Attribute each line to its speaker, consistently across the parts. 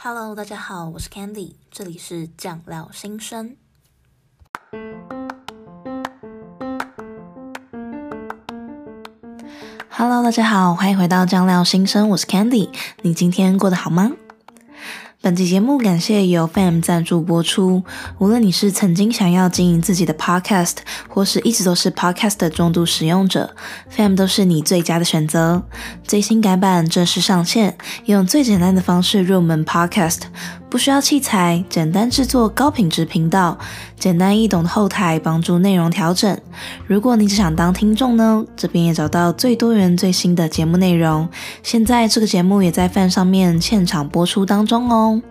Speaker 1: Hello，大家好，我是 Candy，这里是酱料新生。Hello，大家好，欢迎回到酱料新生，我是 Candy，你今天过得好吗？本期节目感谢由 FAM 赞助播出。无论你是曾经想要经营自己的 Podcast，或是一直都是 Podcast 的重度使用者，FAM 都是你最佳的选择。最新改版正式上线，用最简单的方式入门 Podcast。不需要器材，简单制作高品质频道，简单易懂的后台帮助内容调整。如果你只想当听众呢，这边也找到最多元最新的节目内容。现在这个节目也在 FAM 上面现场播出当中哦。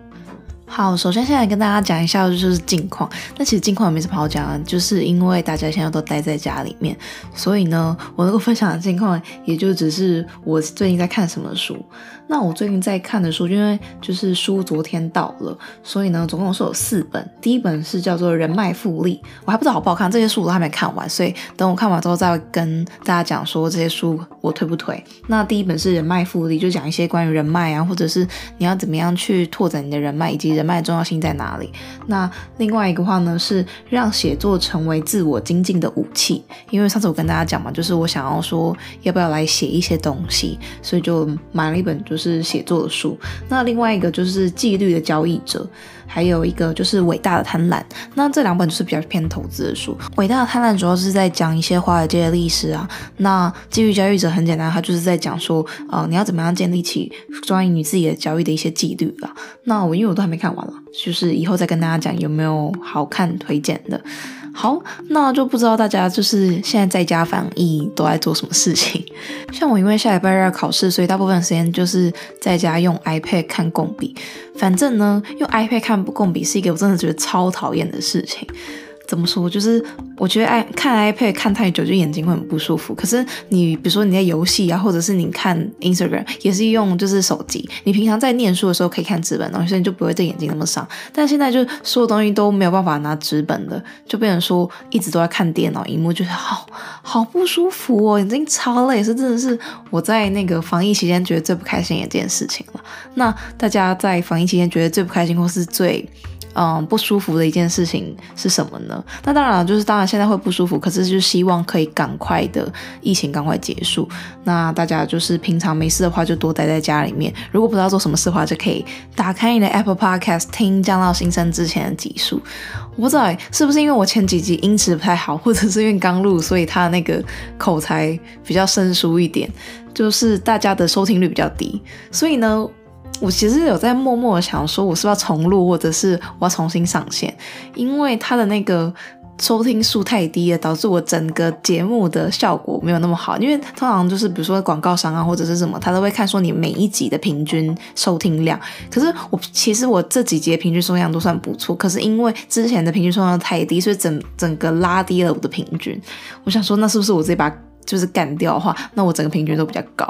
Speaker 1: 好，首先现在跟大家讲一下就是近况。那其实近况也没什么好讲的，就是因为大家现在都待在家里面，所以呢，我能够分享的近况也就只是我最近在看什么书。那我最近在看的书，因为就是书昨天到了，所以呢，总共是有四本。第一本是叫做《人脉复利》，我还不知道好不好看，这些书我都还没看完，所以等我看完之后再跟大家讲说这些书我推不推。那第一本是《人脉复利》，就讲一些关于人脉啊，或者是你要怎么样去拓展你的人脉，以及人脉的重要性在哪里。那另外一个话呢，是让写作成为自我精进的武器，因为上次我跟大家讲嘛，就是我想要说要不要来写一些东西，所以就买了一本就是写作的书。那另外一个就是纪律的交易者，还有一个就是伟大的贪婪。那这两本就是比较偏投资的书。伟大的贪婪主要是在讲一些华尔街的历史啊。那纪律交易者很简单，他就是在讲说，呃，你要怎么样建立起关于你自己的交易的一些纪律啦。那我因为我都还没看完了，就是以后再跟大家讲有没有好看推荐的。好，那就不知道大家就是现在在家防疫都在做什么事情。像我，因为下礼拜要考试，所以大部分时间就是在家用 iPad 看共笔。反正呢，用 iPad 看共笔是一个我真的觉得超讨厌的事情。怎么说？就是我觉得爱看 iPad 看太久，就眼睛会很不舒服。可是你比如说你在游戏啊，或者是你看 Instagram，也是用就是手机。你平常在念书的时候可以看纸本东西，所以你就不会对眼睛那么伤。但现在就所有东西都没有办法拿纸本的，就变成说一直都在看电脑荧幕，就是好好不舒服哦，眼睛超累，是真的是我在那个防疫期间觉得最不开心的一件事情了。那大家在防疫期间觉得最不开心或是最嗯，不舒服的一件事情是什么呢？那当然就是当然现在会不舒服，可是就希望可以赶快的疫情赶快结束。那大家就是平常没事的话，就多待在家里面。如果不知道做什么事的话，就可以打开你的 Apple Podcast 听酱料心声之前的集数。我不知道是不是因为我前几集音质不太好，或者是因为刚录，所以他那个口才比较生疏一点，就是大家的收听率比较低。所以呢。我其实有在默默的想说，我是不是要重录，或者是我要重新上线，因为它的那个收听数太低了，导致我整个节目的效果没有那么好。因为通常就是比如说广告商啊，或者是什么，他都会看说你每一集的平均收听量。可是我其实我这几集的平均收听量都算不错，可是因为之前的平均收听量太低，所以整整个拉低了我的平均。我想说，那是不是我这把？就是干掉的话，那我整个平均都比较高。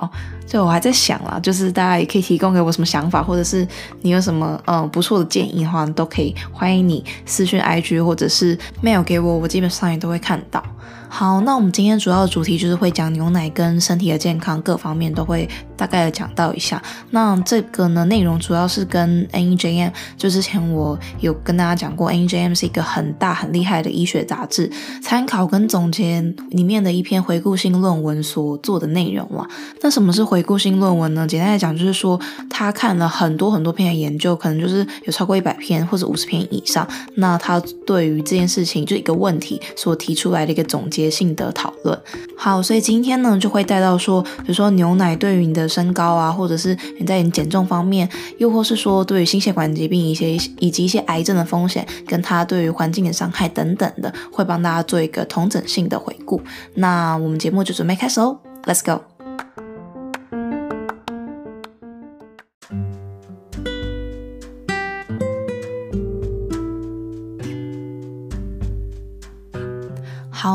Speaker 1: 所以我还在想啦，就是大家也可以提供给我什么想法，或者是你有什么嗯不错的建议的话，都可以欢迎你私讯 IG 或者是 mail 给我，我基本上也都会看到。好，那我们今天主要的主题就是会讲牛奶跟身体的健康各方面都会大概的讲到一下。那这个呢内容主要是跟 NEJM，就之前我有跟大家讲过，NEJM 是一个很大很厉害的医学杂志，参考跟总结里面的一篇回顾性论文所做的内容啦。那什么是回顾性论文呢？简单来讲就是说他看了很多很多篇的研究，可能就是有超过一百篇或者五十篇以上。那他对于这件事情就一个问题所提出来的一个总结。性的讨论，好，所以今天呢就会带到说，比如说牛奶对于你的身高啊，或者是你在你减重方面，又或是说对于心血管疾病一些以及一些癌症的风险，跟它对于环境的伤害等等的，会帮大家做一个同整性的回顾。那我们节目就准备开始喽，Let's go。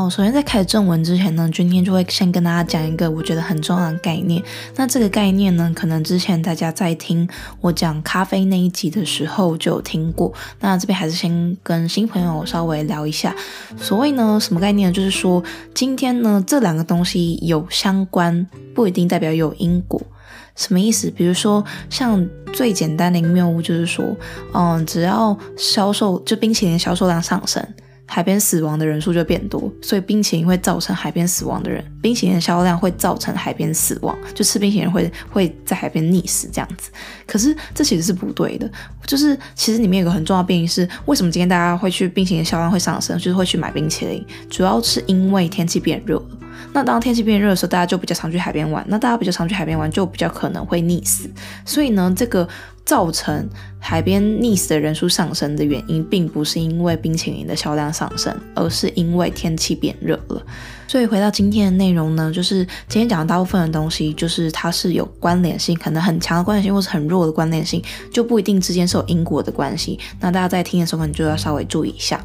Speaker 1: 首先在开始正文之前呢，今天就会先跟大家讲一个我觉得很重要的概念。那这个概念呢，可能之前大家在听我讲咖啡那一集的时候就有听过。那这边还是先跟新朋友稍微聊一下。所谓呢，什么概念呢？就是说，今天呢，这两个东西有相关，不一定代表有因果。什么意思？比如说，像最简单的一个谬误就是说，嗯，只要销售就冰淇淋销售量上升。海边死亡的人数就变多，所以冰淇淋会造成海边死亡的人，冰淇淋的销量会造成海边死亡，就吃冰淇淋会会在海边溺死这样子。可是这其实是不对的，就是其实里面有个很重要的变因是，为什么今天大家会去冰淇淋销量会上升，就是会去买冰淇淋，主要是因为天气变热了。那当天气变热的时候，大家就比较常去海边玩，那大家比较常去海边玩，就比较可能会溺死。所以呢，这个。造成海边溺死的人数上升的原因，并不是因为冰淇淋的销量上升，而是因为天气变热了。所以回到今天的内容呢，就是今天讲的大部分的东西，就是它是有关联性，可能很强的关联性，或是很弱的关联性，就不一定之间是有因果的关系。那大家在听的时候，你就要稍微注意一下。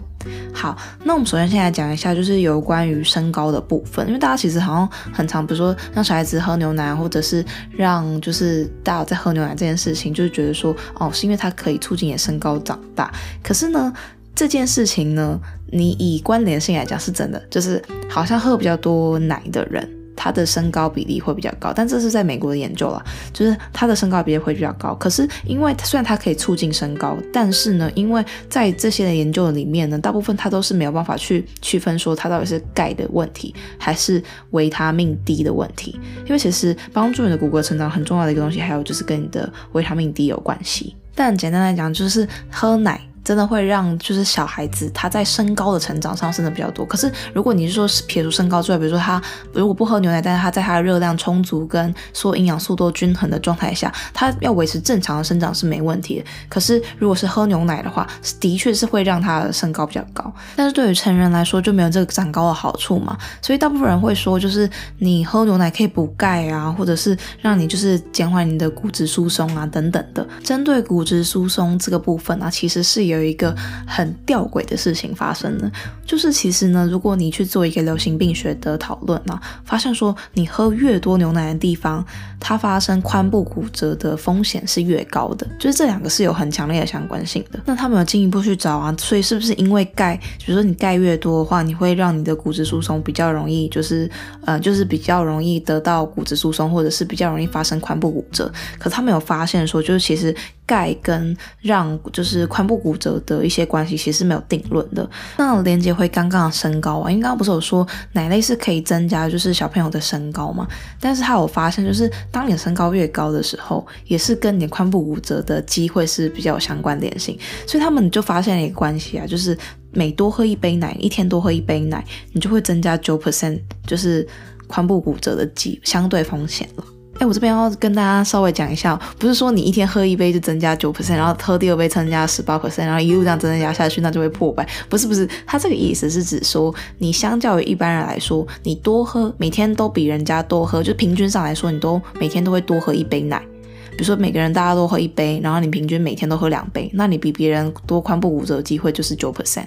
Speaker 1: 好，那我们首先先来讲一下，就是有关于身高的部分，因为大家其实好像很常，比如说让小孩子喝牛奶，或者是让就是大家在喝牛奶这件事情，就是觉得说哦，是因为它可以促进你身高长大。可是呢，这件事情呢，你以关联性来讲是真的，就是好像喝比较多奶的人。他的身高比例会比较高，但这是在美国的研究啦，就是他的身高比例会比较高。可是因为虽然它可以促进身高，但是呢，因为在这些的研究里面呢，大部分它都是没有办法去区分说它到底是钙的问题还是维他命 D 的问题。因为其实帮助你的骨骼成长很重要的一个东西，还有就是跟你的维他命 D 有关系。但简单来讲，就是喝奶。真的会让就是小孩子他在身高的成长上升的比较多。可是如果你是说撇除身高之外，比如说他如果不喝牛奶，但是他在他的热量充足跟所有营养素都均衡的状态下，他要维持正常的生长是没问题的。可是如果是喝牛奶的话，的确是会让他的身高比较高。但是对于成人来说就没有这个长高的好处嘛。所以大部分人会说，就是你喝牛奶可以补钙啊，或者是让你就是减缓你的骨质疏松啊等等的。针对骨质疏松这个部分啊，其实是有。有一个很吊诡的事情发生了，就是其实呢，如果你去做一个流行病学的讨论啊，发现说你喝越多牛奶的地方，它发生髋部骨折的风险是越高的，就是这两个是有很强烈的相关性的。那他们有进一步去找啊，所以是不是因为钙，比如说你钙越多的话，你会让你的骨质疏松比较容易，就是呃，就是比较容易得到骨质疏松，或者是比较容易发生髋部骨折。可他们有发现说，就是其实。钙跟让就是髋部骨折的一些关系其实是没有定论的。那连接回刚刚的身高啊，因为刚刚不是有说奶类是可以增加就是小朋友的身高嘛？但是他有发现，就是当你的身高越高的时候，也是跟你的髋部骨折的机会是比较有相关联性。所以他们就发现了一个关系啊，就是每多喝一杯奶，一天多喝一杯奶，你就会增加九 percent，就是髋部骨折的机相对风险了。哎，我这边要跟大家稍微讲一下，不是说你一天喝一杯就增加九 percent，然后喝第二杯增加十八 percent，然后一路这样增加下去，那就会破百。不是不是，他这个意思是指说，你相较于一般人来说，你多喝，每天都比人家多喝，就平均上来说，你都每天都会多喝一杯奶。比如说每个人大家都喝一杯，然后你平均每天都喝两杯，那你比别人多髋部骨折的机会就是九 percent。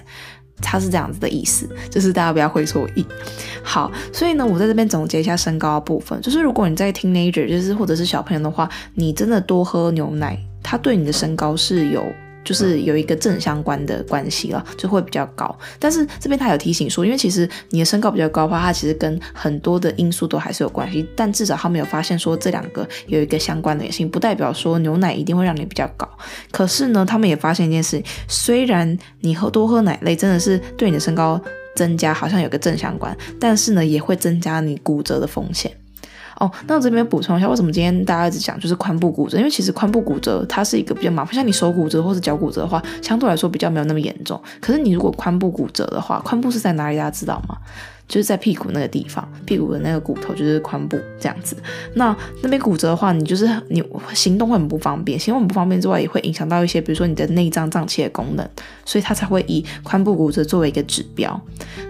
Speaker 1: 它是这样子的意思，就是大家不要会错意。好，所以呢，我在这边总结一下身高部分，就是如果你在 teenager，就是或者是小朋友的话，你真的多喝牛奶，它对你的身高是有。就是有一个正相关的关系了，就会比较高。但是这边他有提醒说，因为其实你的身高比较高的话，它其实跟很多的因素都还是有关系。但至少他没有发现说这两个有一个相关联性，不代表说牛奶一定会让你比较高。可是呢，他们也发现一件事，虽然你喝多喝奶类真的是对你的身高增加好像有个正相关，但是呢，也会增加你骨折的风险。哦，那我这边补充一下，为什么今天大家一直讲就是髋部骨折？因为其实髋部骨折它是一个比较麻烦，像你手骨折或者脚骨折的话，相对来说比较没有那么严重。可是你如果髋部骨折的话，髋部是在哪里？大家知道吗？就是在屁股那个地方，屁股的那个骨头就是髋部这样子。那那边骨折的话，你就是你行动会很不方便，行动很不方便之外，也会影响到一些，比如说你的内脏脏器的功能，所以它才会以髋部骨折作为一个指标。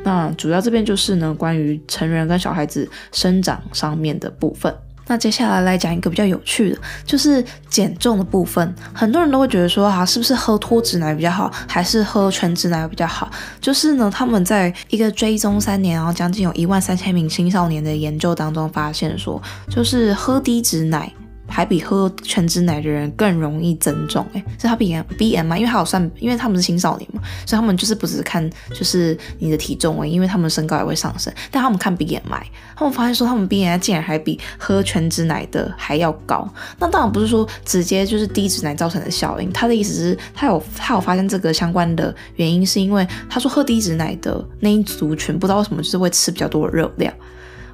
Speaker 1: 那主要这边就是呢，关于成人跟小孩子生长上面的部分。那接下来来讲一个比较有趣的，就是减重的部分。很多人都会觉得说，啊，是不是喝脱脂奶比较好，还是喝全脂奶比较好？就是呢，他们在一个追踪三年，然后将近有一万三千名青少年的研究当中发现说，就是喝低脂奶。还比喝全脂奶的人更容易增重，哎，是他 B M B M 嘛？因为他有算，因为他们是青少年嘛，所以他们就是不只是看就是你的体重，哎，因为他们身高也会上升，但他们看 B M I，他们发现说他们 B M I 竟然还比喝全脂奶的还要高。那当然不是说直接就是低脂奶造成的效应，他的意思是，他有他有发现这个相关的原因，是因为他说喝低脂奶的那一族群不知道为什么就是会吃比较多的热量。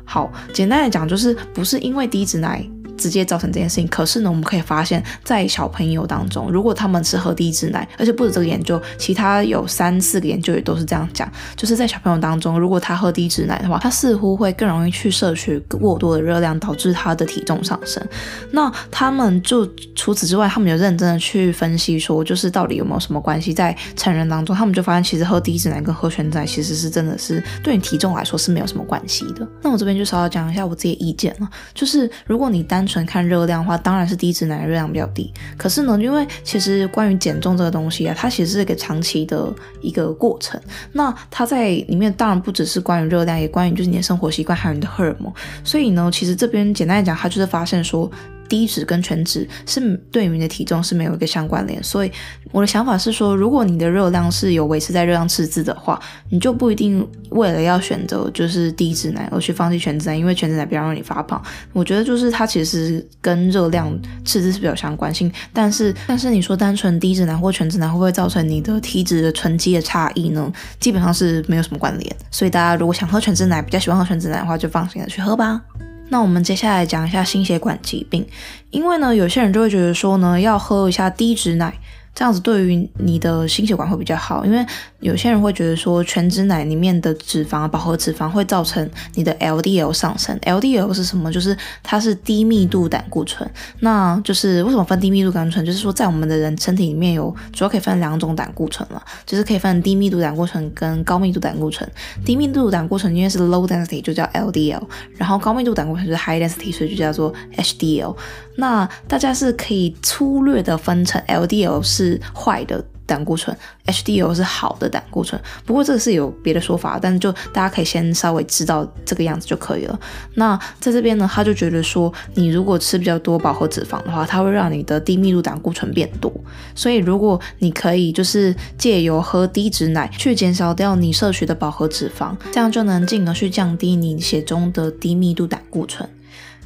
Speaker 1: 好，简单来讲就是不是因为低脂奶。直接造成这件事情。可是呢，我们可以发现，在小朋友当中，如果他们是喝低脂奶，而且不止这个研究，其他有三四个研究也都是这样讲，就是在小朋友当中，如果他喝低脂奶的话，他似乎会更容易去摄取过多的热量，导致他的体重上升。那他们就除此之外，他们有认真的去分析说，就是到底有没有什么关系？在成人当中，他们就发现，其实喝低脂奶跟喝全脂奶其实是真的是对你体重来说是没有什么关系的。那我这边就稍微讲一下我自己的意见了，就是如果你单纯看热量的话，当然是低脂奶的热量比较低。可是呢，因为其实关于减重这个东西啊，它其实是一个长期的一个过程。那它在里面当然不只是关于热量，也关于就是你的生活习惯还有你的荷尔蒙。所以呢，其实这边简单来讲，它就是发现说。低脂跟全脂是对于你的体重是没有一个相关联，所以我的想法是说，如果你的热量是有维持在热量赤字的话，你就不一定为了要选择就是低脂奶而去放弃全脂奶，因为全脂奶比较容易发胖。我觉得就是它其实跟热量赤字是比较相关性，但是 但是你说单纯低脂奶或全脂奶会不会造成你的体脂的囤积的差异呢？基本上是没有什么关联。所以大家如果想喝全脂奶，比较喜欢喝全脂奶的话，就放心的去喝吧。那我们接下来讲一下心血管疾病，因为呢，有些人就会觉得说呢，要喝一下低脂奶。这样子对于你的心血管会比较好，因为有些人会觉得说全脂奶里面的脂肪、饱和脂肪会造成你的 LDL 上升。LDL 是什么？就是它是低密度胆固醇。那就是为什么分低密度胆固醇？就是说在我们的人身体里面有主要可以分两种胆固醇了，就是可以分低密度胆固醇跟高密度胆固醇。低密度胆固醇因为是 low density 就叫 LDL，然后高密度胆固醇就是 high density 所以就叫做 HDL。那大家是可以粗略的分成 LDL 是坏的胆固醇，HDL 是好的胆固醇。不过这个是有别的说法，但就大家可以先稍微知道这个样子就可以了。那在这边呢，他就觉得说，你如果吃比较多饱和脂肪的话，它会让你的低密度胆固醇变多。所以如果你可以就是借由喝低脂奶去减少掉你摄取的饱和脂肪，这样就能进而去降低你血中的低密度胆固醇。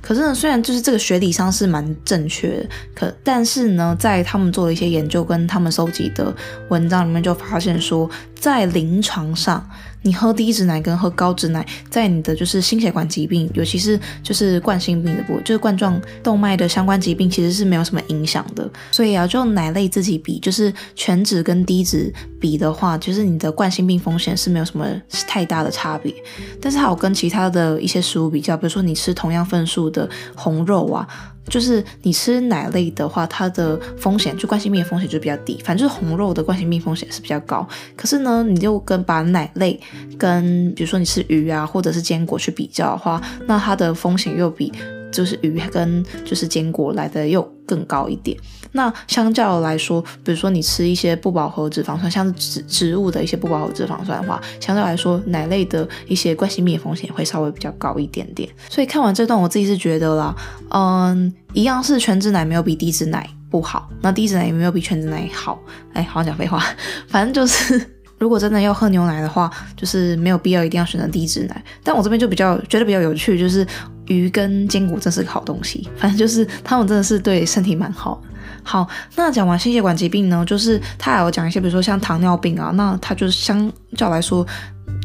Speaker 1: 可是呢，虽然就是这个学理上是蛮正确的，可但是呢，在他们做了一些研究跟他们收集的文章里面，就发现说，在临床上，你喝低脂奶跟喝高脂奶，在你的就是心血管疾病，尤其是就是冠心病的部分，就是冠状动脉的相关疾病，其实是没有什么影响的。所以啊，就奶类自己比，就是全脂跟低脂比的话，就是你的冠心病风险是没有什么太大的差别。但是还有跟其他的一些食物比较，比如说你吃同样份数的红肉啊。就是你吃奶类的话，它的风险就冠心病风险就比较低，反正就是红肉的冠心病风险是比较高。可是呢，你就跟把奶类跟比如说你吃鱼啊或者是坚果去比较的话，那它的风险又比。就是鱼跟就是坚果来的又更高一点。那相较来说，比如说你吃一些不饱和脂肪酸，像是植植物的一些不饱和脂肪酸的话，相对来说奶类的一些冠心病风险会稍微比较高一点点。所以看完这段，我自己是觉得啦，嗯，一样是全脂奶没有比低脂奶不好，那低脂奶也没有比全脂奶好。哎，好像讲废话，反正就是。如果真的要喝牛奶的话，就是没有必要一定要选择低脂奶。但我这边就比较觉得比较有趣，就是鱼跟坚果真是个好东西。反正就是他们真的是对身体蛮好。好，那讲完心血管疾病呢，就是他还有讲一些，比如说像糖尿病啊，那它就是相较来说，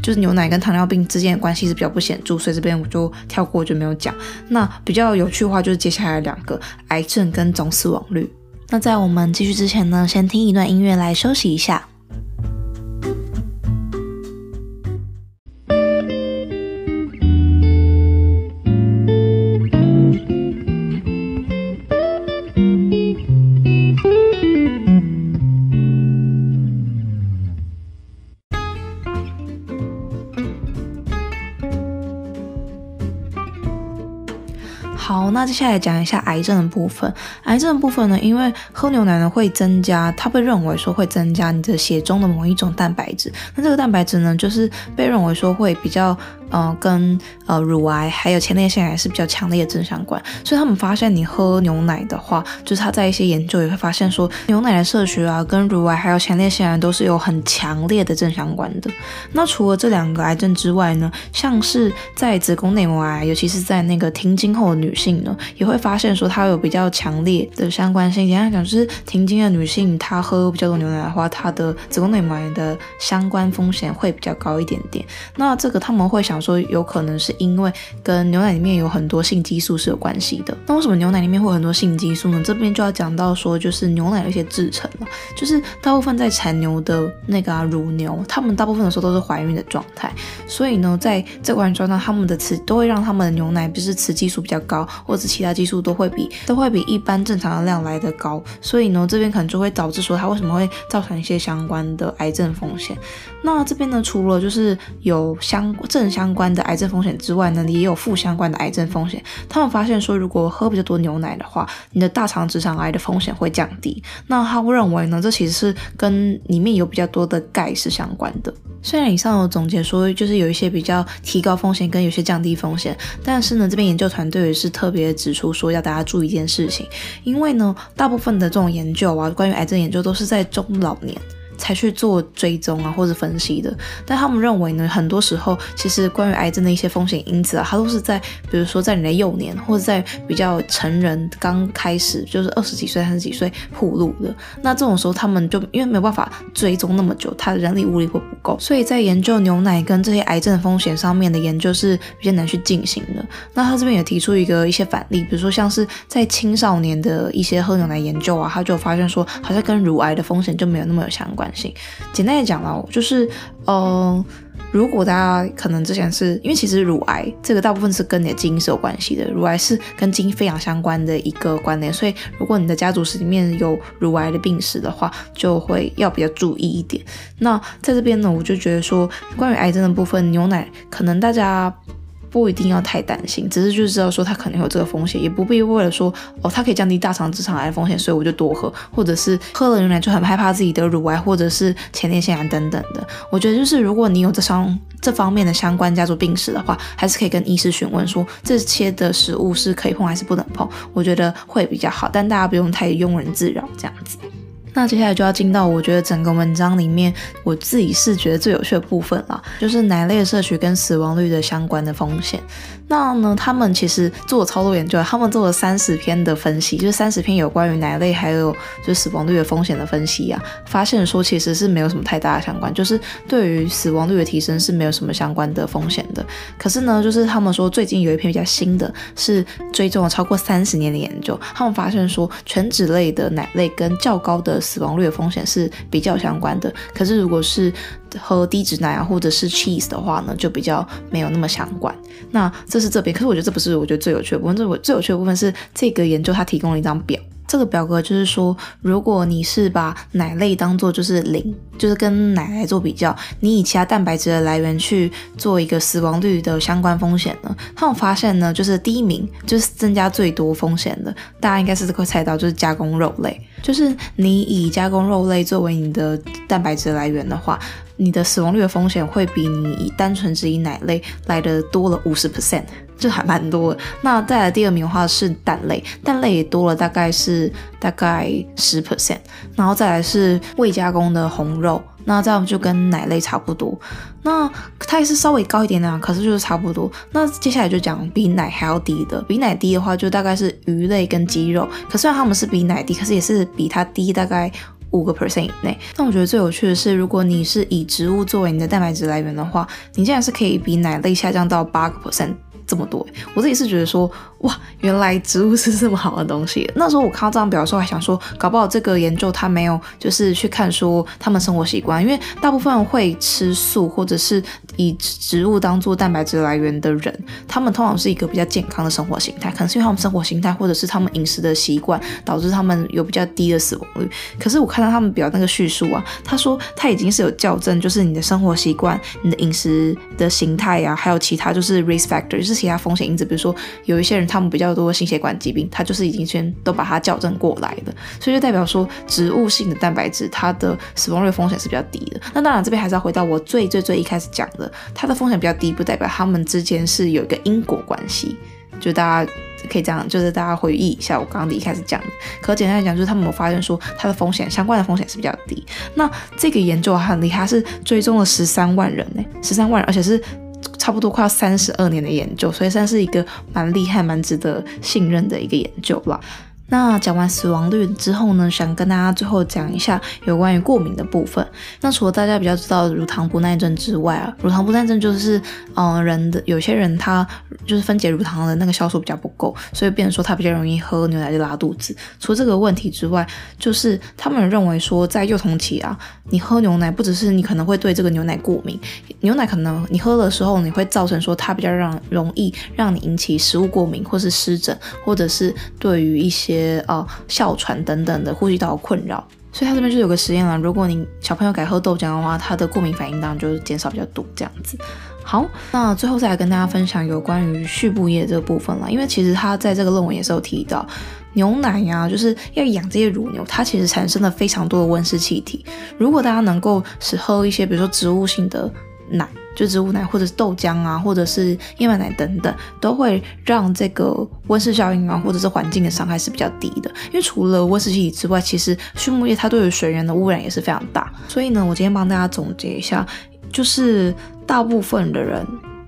Speaker 1: 就是牛奶跟糖尿病之间的关系是比较不显著，所以这边我就跳过就没有讲。那比较有趣的话，就是接下来两个癌症跟总死亡率。那在我们继续之前呢，先听一段音乐来休息一下。那接下来讲一下癌症的部分。癌症的部分呢，因为喝牛奶呢会增加，它被认为说会增加你的血中的某一种蛋白质。那这个蛋白质呢，就是被认为说会比较呃，跟呃乳癌还有前列腺癌是比较强烈的正相关。所以他们发现，你喝牛奶的话，就是他在一些研究也会发现说，牛奶的摄取啊，跟乳癌还有前列腺癌都是有很强烈的正相关的。那除了这两个癌症之外呢，像是在子宫内膜癌，尤其是在那个停经后的女性呢，也会发现说它有比较强烈的相关性。简单讲，就是停经的女性，她喝比较多牛奶的话，她的子宫内膜癌的相关风险会比较高一点点。那这个他们会想说，有可能是因为跟牛奶里面有很多性激素是有关系的。那为什么牛奶里面会有很多性激素呢？这边就要讲到说，就是牛奶的一些制程了，就是大部分在产牛的那个、啊、乳牛，他们大部分的时候都是怀孕的状态，所以呢，在这个怀孕状态，他们的雌都会让他们的牛奶就是雌激素比较高，或者其他激素都会比都会比一般正常的量来得高，所以呢，这边可能就会导致说它为什么会造成一些相关的癌症风险。那这边呢，除了就是有相正相相关的癌症风险之外呢，也有负相关的癌症风险。他们发现说，如果喝比较多牛奶的话，你的大肠直肠癌的风险会降低。那他们认为呢，这其实是跟里面有比较多的钙是相关的。虽然以上有总结说，就是有一些比较提高风险跟有些降低风险，但是呢，这边研究团队也是特别指出说，要大家注意一件事情，因为呢，大部分的这种研究啊，关于癌症研究都是在中老年。才去做追踪啊，或者分析的。但他们认为呢，很多时候其实关于癌症的一些风险因子啊，它都是在比如说在你的幼年，或者在比较成人刚开始，就是二十几岁、三十几岁铺路的。那这种时候，他们就因为没有办法追踪那么久，他的人力物力会不够，所以在研究牛奶跟这些癌症风险上面的研究是比较难去进行的。那他这边也提出一个一些反例，比如说像是在青少年的一些喝牛奶研究啊，他就发现说，好像跟乳癌的风险就没有那么有相关。性简单的讲了，就是，嗯、如果大家可能之前是因为其实乳癌这个大部分是跟你的基因是有关系的，乳癌是跟基因非常相关的一个观念，所以如果你的家族史里面有乳癌的病史的话，就会要比较注意一点。那在这边呢，我就觉得说，关于癌症的部分，牛奶可能大家。不一定要太担心，只是就知道说它可能有这个风险，也不必为了说哦，它可以降低大肠直肠癌的风险，所以我就多喝，或者是喝了牛奶就很害怕自己得乳癌或者是前列腺癌等等的。我觉得就是如果你有这双这方面的相关家族病史的话，还是可以跟医师询问说这些的食物是可以碰还是不能碰，我觉得会比较好，但大家不用太庸人自扰这样子。那接下来就要进到我觉得整个文章里面我自己是觉得最有趣的部分了，就是奶类摄取跟死亡率的相关的风险。那呢，他们其实做了超多研究，他们做了三十篇的分析，就是三十篇有关于奶类还有就是死亡率的风险的分析啊，发现说其实是没有什么太大的相关，就是对于死亡率的提升是没有什么相关的风险的。可是呢，就是他们说最近有一篇比较新的，是追踪了超过三十年的研究，他们发现说全脂类的奶类跟较高的死亡率的风险是比较相关的。可是如果是喝低脂奶啊或者是 cheese 的话呢，就比较没有那么相关。那这是这边，可是我觉得这不是我觉得最有趣的部分。这我最有趣的部分是这个研究，它提供了一张表。这个表格就是说，如果你是把奶类当做就是零，就是跟奶来做比较，你以其他蛋白质的来源去做一个死亡率的相关风险呢，他们发现呢，就是第一名就是增加最多风险的，大家应该是会猜到，就是加工肉类。就是你以加工肉类作为你的蛋白质来源的话，你的死亡率的风险会比你以单纯只以奶类来的多了五十 percent。就还蛮多的。那再来第二名的话是蛋类，蛋类也多了大概是大概十 percent。然后再来是未加工的红肉，那这样就跟奶类差不多。那它也是稍微高一点的，可是就是差不多。那接下来就讲比奶还要低的，比奶低的话就大概是鱼类跟鸡肉。可虽然他们是比奶低，可是也是比它低大概五个 percent 以内。但我觉得最有趣的是，如果你是以植物作为你的蛋白质来源的话，你竟然是可以比奶类下降到八个 percent。这么多，我自己是觉得说，哇，原来植物是这么好的东西。那时候我看到这张表的时候，还想说，搞不好这个研究他没有就是去看说他们生活习惯，因为大部分会吃素或者是以植物当做蛋白质来源的人，他们通常是一个比较健康的生活形态，可能是因为他们生活形态或者是他们饮食的习惯导致他们有比较低的死亡率。可是我看到他们表那个叙述啊，他说他已经是有校正，就是你的生活习惯、你的饮食的形态啊，还有其他就是 risk factor，就是。其他风险因子，比如说有一些人他们比较多心血管疾病，他就是已经先都把它校正过来的，所以就代表说植物性的蛋白质它的死亡率风险是比较低的。那当然这边还是要回到我最最最一开始讲的，它的风险比较低，不代表它们之间是有一个因果关系。就大家可以这样，就是大家回忆一下我刚刚一开始讲的。可简单来讲，就是他们有发现说它的风险相关的风险是比较低。那这个研究很厉害，是追踪了十三万人呢，十三万人，而且是差不多快要三十二年的研究，所以算是一个蛮厉害、蛮值得信任的一个研究了。那讲完死亡率之后呢，想跟大家最后讲一下有关于过敏的部分。那除了大家比较知道乳糖不耐症之外啊，乳糖不耐症就是，嗯、呃，人的有些人他就是分解乳糖的那个酵素比较不够，所以变成说他比较容易喝牛奶就拉肚子。除了这个问题之外，就是他们认为说在幼童期啊，你喝牛奶不只是你可能会对这个牛奶过敏，牛奶可能你喝的时候你会造成说它比较让容易让你引起食物过敏，或是湿疹，或者是对于一些。些呃哮喘等等的呼吸道困扰，所以他这边就有个实验了。如果你小朋友改喝豆浆的话，他的过敏反应当然就是减少比较多这样子。好，那最后再来跟大家分享有关于畜牧业这个部分了，因为其实他在这个论文也是有提到，牛奶呀、就是要养这些乳牛，它其实产生了非常多的温室气体。如果大家能够是喝一些，比如说植物性的奶。就植物奶或者是豆浆啊，或者是燕麦奶等等，都会让这个温室效应啊，或者是环境的伤害是比较低的。因为除了温室气体之外，其实畜牧业它对于水源的污染也是非常大。所以呢，我今天帮大家总结一下，就是大部分的人。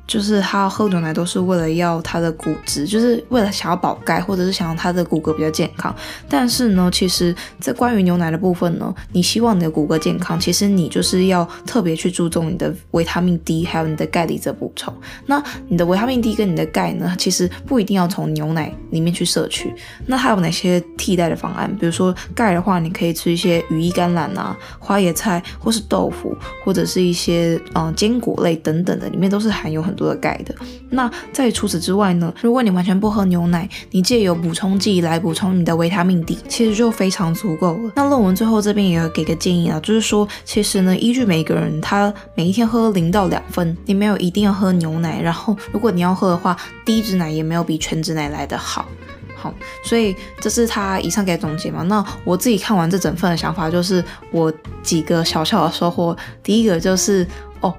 Speaker 1: 就是他喝牛奶都是为了要他的骨质，就是为了想要补钙，或者是想要他的骨骼比较健康。但是呢，其实，在关于牛奶的部分呢，你希望你的骨骼健康，其实你就是要特别去注重你的维他命 D，还有你的钙离子补充。那你的维他命 D 跟你的钙呢，其实不一定要从牛奶里面去摄取。那还有哪些替代的方案？比如说钙的话，你可以吃一些羽衣甘蓝啊、花椰菜，或是豆腐，或者是一些嗯坚果类等等的，里面都是含有很多的钙的。那在除此之外呢，如果你完全不喝牛奶，你借由补充剂来补充你的维他命 D，其实就非常足够了。那论文最后这边也有给个建议啊，就是说，其实呢，依据每个人他每一天喝零到两分，你没有一定要喝牛奶。然后，如果你要喝的话，低脂奶也没有比全脂奶来得好。好，所以这是他以上给总结嘛。那我自己看完这整份的想法，就是我几个小小的收获。第一个就是哦，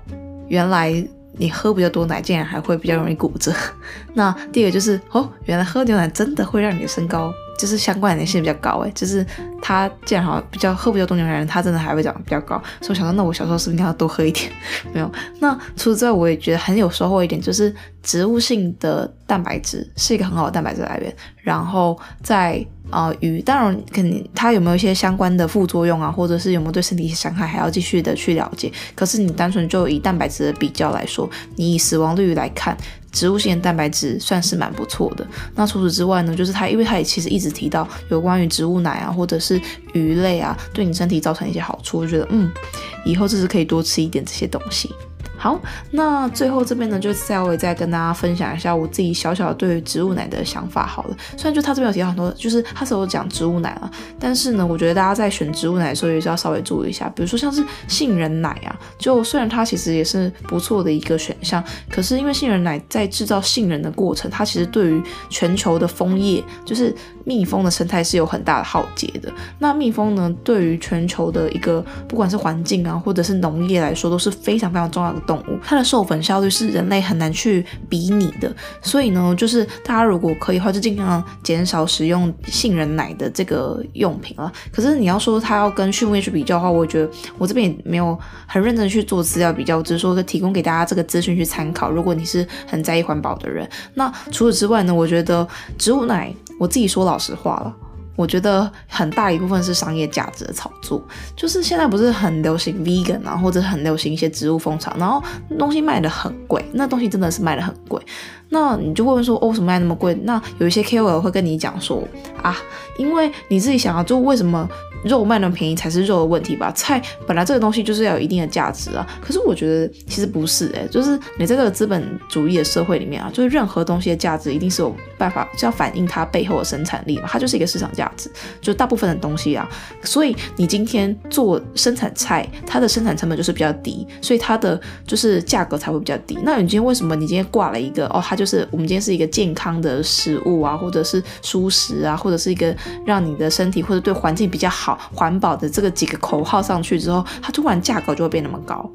Speaker 1: 原来。你喝比较多奶，竟然还会比较容易骨折。那第二个就是哦，原来喝牛奶真的会让你的身高就是相关联性比较高诶，就是他既然好像比较喝比较多牛奶的人，他真的还会长得比较高。所以我想说，那我小时候是不是应该要多喝一点？没有。那除此之外，我也觉得很有收获一点，就是植物性的蛋白质是一个很好的蛋白质来源。然后在呃，鱼当然肯定它有没有一些相关的副作用啊，或者是有没有对身体一些伤害，还要继续的去了解。可是你单纯就以蛋白质的比较来说，你以死亡率来看，植物性的蛋白质算是蛮不错的。那除此之外呢，就是它，因为它也其实一直提到有关于植物奶啊，或者是鱼类啊，对你身体造成一些好处，我觉得嗯，以后就是可以多吃一点这些东西。好，那最后这边呢，就稍微再跟大家分享一下我自己小小对于植物奶的想法好了。虽然就他这边有提到很多，就是他所有讲植物奶啊，但是呢，我觉得大家在选植物奶的时候也是要稍微注意一下。比如说像是杏仁奶啊，就虽然它其实也是不错的一个选项，可是因为杏仁奶在制造杏仁的过程，它其实对于全球的枫叶，就是蜜蜂的生态是有很大的浩劫的。那蜜蜂呢，对于全球的一个不管是环境啊，或者是农业来说，都是非常非常重要的。动物它的授粉效率是人类很难去比拟的，所以呢，就是大家如果可以的话，就尽量减少使用杏仁奶的这个用品了。可是你要说它要跟畜牧业去比较的话，我觉得我这边也没有很认真去做资料比较，只是说提供给大家这个资讯去参考。如果你是很在意环保的人，那除此之外呢，我觉得植物奶，我自己说老实话了。我觉得很大一部分是商业价值的炒作，就是现在不是很流行 vegan 啊，或者很流行一些植物风潮，然后东西卖的很贵，那东西真的是卖的很贵，那你就会问说，哦，为什么卖那么贵？那有一些 KOL 会跟你讲说，啊，因为你自己想要，做为什么？肉卖那么便宜才是肉的问题吧？菜本来这个东西就是要有一定的价值啊。可是我觉得其实不是诶、欸，就是你在这个资本主义的社会里面啊，就是任何东西的价值一定是有办法，是要反映它背后的生产力嘛。它就是一个市场价值，就大部分的东西啊。所以你今天做生产菜，它的生产成本就是比较低，所以它的就是价格才会比较低。那你今天为什么你今天挂了一个哦？它就是我们今天是一个健康的食物啊，或者是蔬食啊，或者是一个让你的身体或者对环境比较好。环保的这个几个口号上去之后，它突然价格就会变那么高。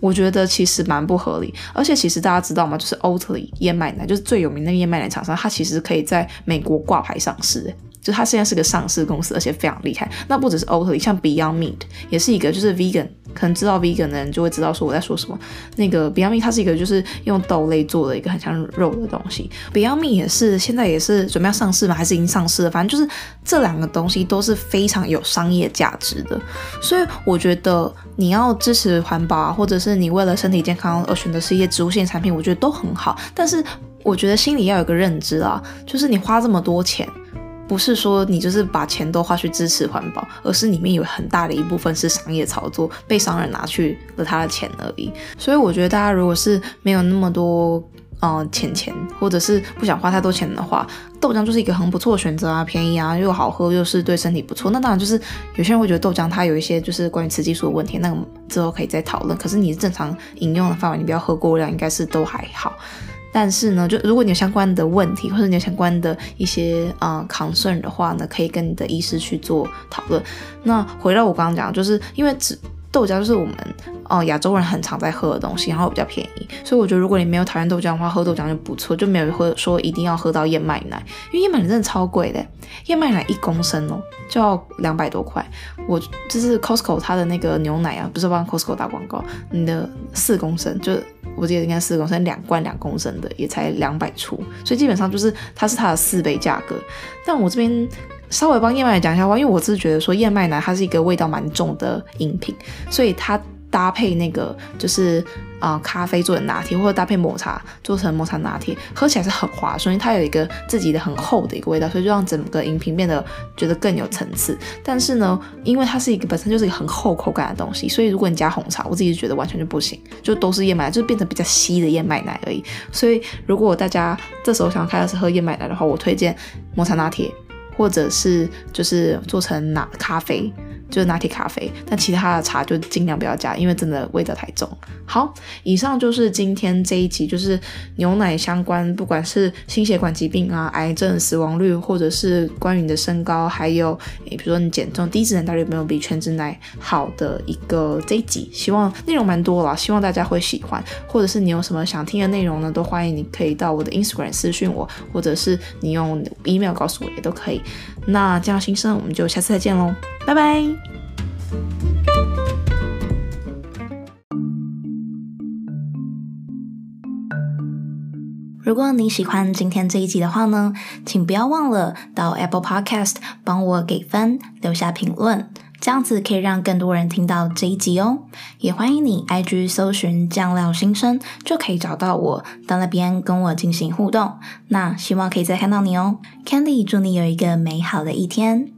Speaker 1: 我觉得其实蛮不合理。而且其实大家知道吗？就是 Oatly 燕麦奶，就是最有名的燕麦奶厂商，它其实可以在美国挂牌上市。就它现在是个上市公司，而且非常厉害。那不只是 Oatly，像 Beyond Meat 也是一个，就是 vegan，可能知道 vegan 的人就会知道说我在说什么。那个 Beyond Meat 它是一个就是用豆类做的一个很像肉的东西。Beyond Meat 也是现在也是准备要上市吗？还是已经上市了？反正就是这两个东西都是非常有商业价值的。所以我觉得你要支持环保啊，或者是你为了身体健康而选择是一些植物性产品，我觉得都很好。但是我觉得心里要有个认知啊，就是你花这么多钱。不是说你就是把钱都花去支持环保，而是里面有很大的一部分是商业操作，被商人拿去了他的钱而已。所以我觉得大家如果是没有那么多呃钱钱，或者是不想花太多钱的话，豆浆就是一个很不错的选择啊，便宜啊，又好喝，又是对身体不错。那当然就是有些人会觉得豆浆它有一些就是关于雌激素的问题，那我们之后可以再讨论。可是你正常饮用的范围，你不要喝过量，应该是都还好。但是呢，就如果你有相关的问题，或者你有相关的一些呃 concern 的话呢，可以跟你的医师去做讨论。那回到我刚刚讲，就是因为只豆浆就是我们哦亚洲人很常在喝的东西，然后比较便宜，所以我觉得如果你没有讨厌豆浆的话，喝豆浆就不错，就没有喝说一定要喝到燕麦奶，因为燕麦奶真的超贵的，燕麦奶一公升哦就要两百多块。我就是 Costco 它的那个牛奶啊，不是帮 Costco 打广告，你的四公升就。我记得应该四公升，两罐两公升的也才两百出，所以基本上就是它是它的四倍价格。但我这边稍微帮燕麦奶讲一下话，因为我是觉得说燕麦奶它是一个味道蛮重的饮品，所以它。搭配那个就是啊、咖啡做的拿铁，或者搭配抹茶做成抹茶拿铁，喝起来是很滑顺，因为它有一个自己的很厚的一个味道，所以就让整个饮品变得觉得更有层次。但是呢，因为它是一个本身就是一个很厚口感的东西，所以如果你加红茶，我自己觉得完全就不行，就都是燕麦奶，就变成比较稀的燕麦奶而已。所以如果大家这时候想开始喝燕麦奶的话，我推荐抹茶拿铁，或者是就是做成拿咖啡。就是拿铁咖啡，但其他的茶就尽量不要加，因为真的味道太重。好，以上就是今天这一集，就是牛奶相关，不管是心血管疾病啊、癌症死亡率，或者是关于你的身高，还有诶，比如说你减重，低脂奶到底有没有比全脂奶好的一个这一集。希望内容蛮多啦，希望大家会喜欢，或者是你有什么想听的内容呢，都欢迎你可以到我的 Instagram 私讯我，或者是你用 email 告诉我也都可以。那酱料新生，我们就下次再见喽，拜拜。如果你喜欢今天这一集的话呢，请不要忘了到 Apple Podcast 帮我给分，留下评论，这样子可以让更多人听到这一集哦。也欢迎你 IG 搜寻酱料新生，就可以找到我，到那边跟我进行互动。那希望可以再看到你哦。Candy 祝你有一个美好的一天。